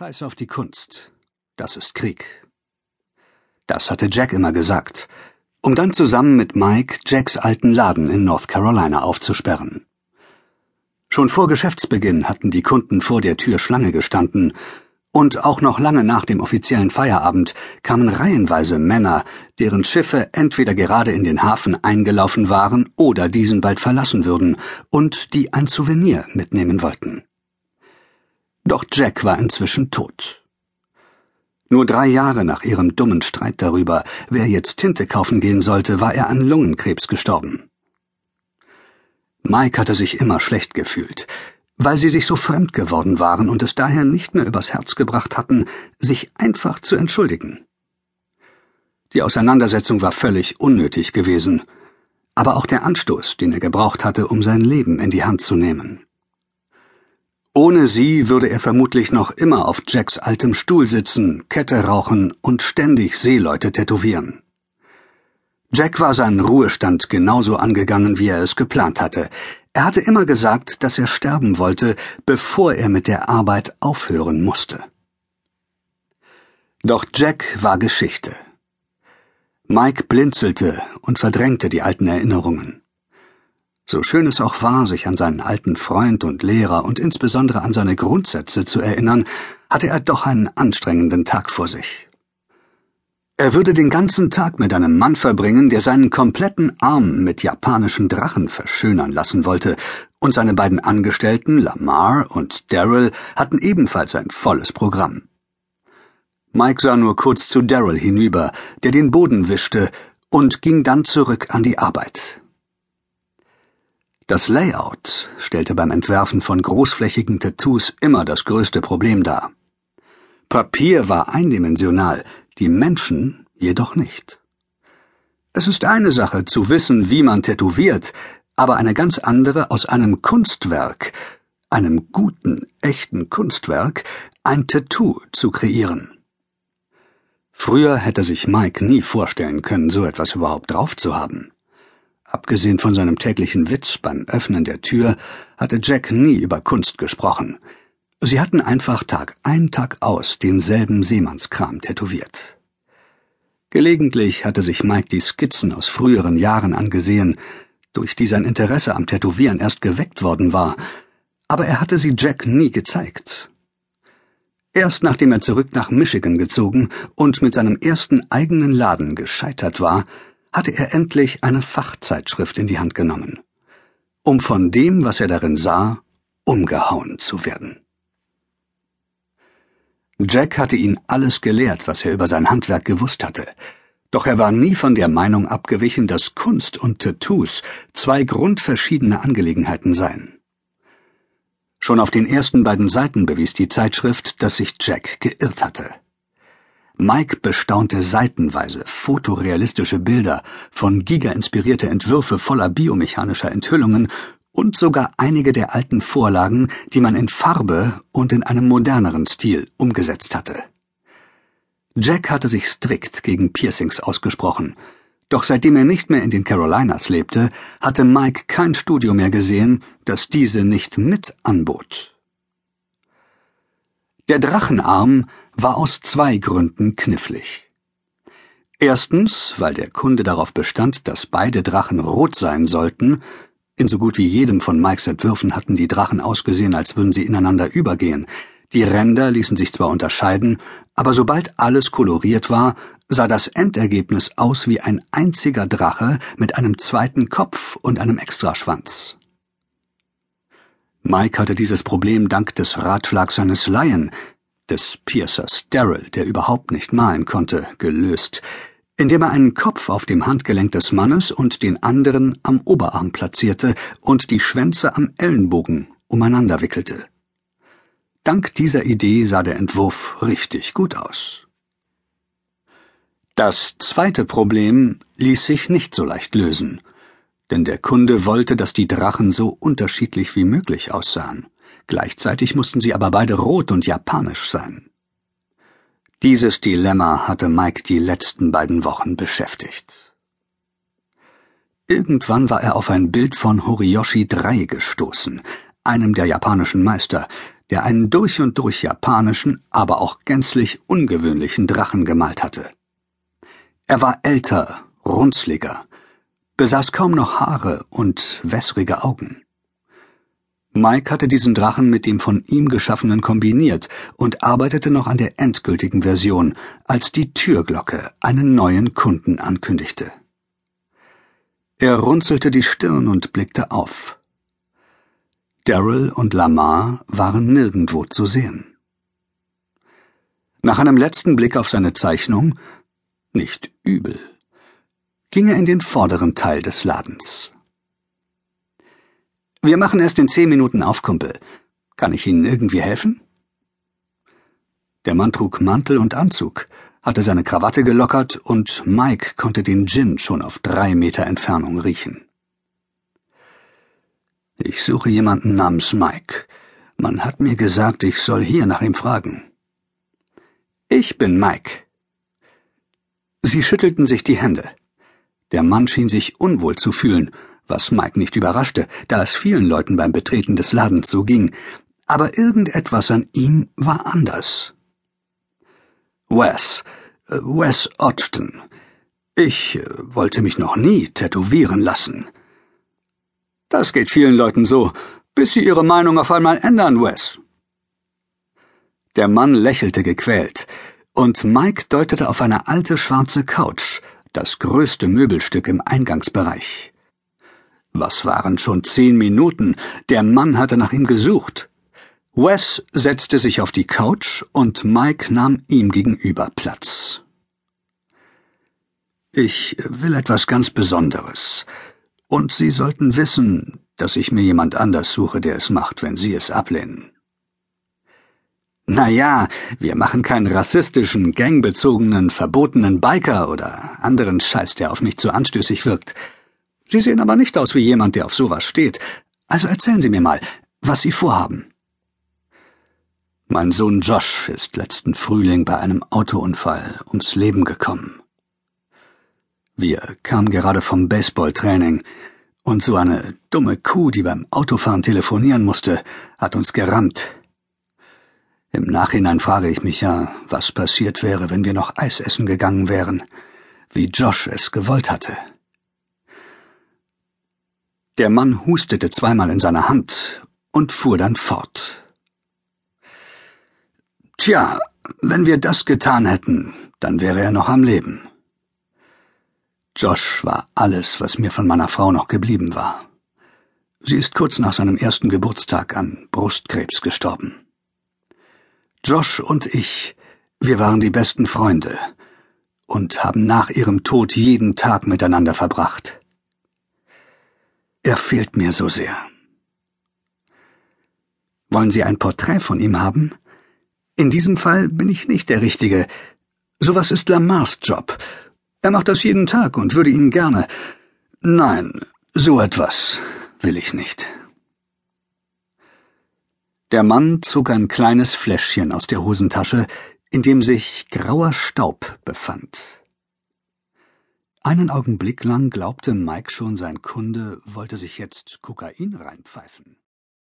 Scheiß auf die Kunst. Das ist Krieg. Das hatte Jack immer gesagt, um dann zusammen mit Mike Jacks alten Laden in North Carolina aufzusperren. Schon vor Geschäftsbeginn hatten die Kunden vor der Tür Schlange gestanden, und auch noch lange nach dem offiziellen Feierabend kamen reihenweise Männer, deren Schiffe entweder gerade in den Hafen eingelaufen waren oder diesen bald verlassen würden und die ein Souvenir mitnehmen wollten. Doch Jack war inzwischen tot. Nur drei Jahre nach ihrem dummen Streit darüber, wer jetzt Tinte kaufen gehen sollte, war er an Lungenkrebs gestorben. Mike hatte sich immer schlecht gefühlt, weil sie sich so fremd geworden waren und es daher nicht mehr übers Herz gebracht hatten, sich einfach zu entschuldigen. Die Auseinandersetzung war völlig unnötig gewesen, aber auch der Anstoß, den er gebraucht hatte, um sein Leben in die Hand zu nehmen. Ohne sie würde er vermutlich noch immer auf Jacks altem Stuhl sitzen, Kette rauchen und ständig Seeleute tätowieren. Jack war seinen Ruhestand genauso angegangen, wie er es geplant hatte. Er hatte immer gesagt, dass er sterben wollte, bevor er mit der Arbeit aufhören musste. Doch Jack war Geschichte. Mike blinzelte und verdrängte die alten Erinnerungen. So schön es auch war, sich an seinen alten Freund und Lehrer und insbesondere an seine Grundsätze zu erinnern, hatte er doch einen anstrengenden Tag vor sich. Er würde den ganzen Tag mit einem Mann verbringen, der seinen kompletten Arm mit japanischen Drachen verschönern lassen wollte, und seine beiden Angestellten, Lamar und Daryl, hatten ebenfalls ein volles Programm. Mike sah nur kurz zu Daryl hinüber, der den Boden wischte, und ging dann zurück an die Arbeit. Das Layout stellte beim Entwerfen von großflächigen Tattoos immer das größte Problem dar. Papier war eindimensional, die Menschen jedoch nicht. Es ist eine Sache zu wissen, wie man tätowiert, aber eine ganz andere aus einem Kunstwerk, einem guten, echten Kunstwerk, ein Tattoo zu kreieren. Früher hätte sich Mike nie vorstellen können, so etwas überhaupt drauf zu haben. Abgesehen von seinem täglichen Witz beim Öffnen der Tür hatte Jack nie über Kunst gesprochen. Sie hatten einfach Tag ein, Tag aus denselben Seemannskram tätowiert. Gelegentlich hatte sich Mike die Skizzen aus früheren Jahren angesehen, durch die sein Interesse am Tätowieren erst geweckt worden war, aber er hatte sie Jack nie gezeigt. Erst nachdem er zurück nach Michigan gezogen und mit seinem ersten eigenen Laden gescheitert war, hatte er endlich eine Fachzeitschrift in die Hand genommen, um von dem, was er darin sah, umgehauen zu werden. Jack hatte ihn alles gelehrt, was er über sein Handwerk gewusst hatte, doch er war nie von der Meinung abgewichen, dass Kunst und Tattoos zwei grundverschiedene Angelegenheiten seien. Schon auf den ersten beiden Seiten bewies die Zeitschrift, dass sich Jack geirrt hatte. Mike bestaunte seitenweise fotorealistische Bilder, von Giga inspirierte Entwürfe voller biomechanischer Enthüllungen und sogar einige der alten Vorlagen, die man in Farbe und in einem moderneren Stil umgesetzt hatte. Jack hatte sich strikt gegen Piercings ausgesprochen, doch seitdem er nicht mehr in den Carolinas lebte, hatte Mike kein Studio mehr gesehen, das diese nicht mit anbot. Der Drachenarm war aus zwei Gründen knifflig. Erstens, weil der Kunde darauf bestand, dass beide Drachen rot sein sollten, in so gut wie jedem von Mikes Entwürfen hatten die Drachen ausgesehen, als würden sie ineinander übergehen. Die Ränder ließen sich zwar unterscheiden, aber sobald alles koloriert war, sah das Endergebnis aus wie ein einziger Drache mit einem zweiten Kopf und einem Extraschwanz. Mike hatte dieses Problem dank des Ratschlags seines Laien, des Piercers Daryl, der überhaupt nicht malen konnte, gelöst, indem er einen Kopf auf dem Handgelenk des Mannes und den anderen am Oberarm platzierte und die Schwänze am Ellenbogen umeinander wickelte. Dank dieser Idee sah der Entwurf richtig gut aus. Das zweite Problem ließ sich nicht so leicht lösen denn der Kunde wollte, dass die Drachen so unterschiedlich wie möglich aussahen. Gleichzeitig mussten sie aber beide rot und japanisch sein. Dieses Dilemma hatte Mike die letzten beiden Wochen beschäftigt. Irgendwann war er auf ein Bild von Horiyoshi III gestoßen, einem der japanischen Meister, der einen durch und durch japanischen, aber auch gänzlich ungewöhnlichen Drachen gemalt hatte. Er war älter, runzliger, besaß kaum noch Haare und wässrige Augen. Mike hatte diesen Drachen mit dem von ihm geschaffenen kombiniert und arbeitete noch an der endgültigen Version, als die Türglocke einen neuen Kunden ankündigte. Er runzelte die Stirn und blickte auf. Daryl und Lamar waren nirgendwo zu sehen. Nach einem letzten Blick auf seine Zeichnung, nicht übel, ging er in den vorderen Teil des Ladens. Wir machen erst in zehn Minuten auf, Kumpel. Kann ich Ihnen irgendwie helfen? Der Mann trug Mantel und Anzug, hatte seine Krawatte gelockert und Mike konnte den Gin schon auf drei Meter Entfernung riechen. Ich suche jemanden namens Mike. Man hat mir gesagt, ich soll hier nach ihm fragen. Ich bin Mike. Sie schüttelten sich die Hände. Der Mann schien sich unwohl zu fühlen was Mike nicht überraschte, da es vielen Leuten beim Betreten des Ladens so ging, aber irgendetwas an ihm war anders. Wes, äh, Wes Odgton. Ich äh, wollte mich noch nie tätowieren lassen. Das geht vielen Leuten so, bis sie ihre Meinung auf einmal ändern, Wes. Der Mann lächelte gequält, und Mike deutete auf eine alte schwarze Couch, das größte Möbelstück im Eingangsbereich. Was waren schon zehn Minuten? Der Mann hatte nach ihm gesucht. Wes setzte sich auf die Couch und Mike nahm ihm gegenüber Platz. Ich will etwas ganz Besonderes. Und Sie sollten wissen, dass ich mir jemand anders suche, der es macht, wenn Sie es ablehnen. Na ja, wir machen keinen rassistischen, gangbezogenen, verbotenen Biker oder anderen Scheiß, der auf mich zu anstößig wirkt. Sie sehen aber nicht aus wie jemand, der auf sowas steht. Also erzählen Sie mir mal, was Sie vorhaben. Mein Sohn Josh ist letzten Frühling bei einem Autounfall ums Leben gekommen. Wir kamen gerade vom Baseballtraining und so eine dumme Kuh, die beim Autofahren telefonieren musste, hat uns gerammt. Im Nachhinein frage ich mich ja, was passiert wäre, wenn wir noch Eis essen gegangen wären, wie Josh es gewollt hatte. Der Mann hustete zweimal in seine Hand und fuhr dann fort. Tja, wenn wir das getan hätten, dann wäre er noch am Leben. Josh war alles, was mir von meiner Frau noch geblieben war. Sie ist kurz nach seinem ersten Geburtstag an Brustkrebs gestorben. Josh und ich, wir waren die besten Freunde und haben nach ihrem Tod jeden Tag miteinander verbracht. Er fehlt mir so sehr. Wollen Sie ein Porträt von ihm haben? In diesem Fall bin ich nicht der Richtige. Sowas ist Lamars Job. Er macht das jeden Tag und würde Ihnen gerne. Nein, so etwas will ich nicht. Der Mann zog ein kleines Fläschchen aus der Hosentasche, in dem sich grauer Staub befand. Einen Augenblick lang glaubte Mike schon, sein Kunde wollte sich jetzt Kokain reinpfeifen.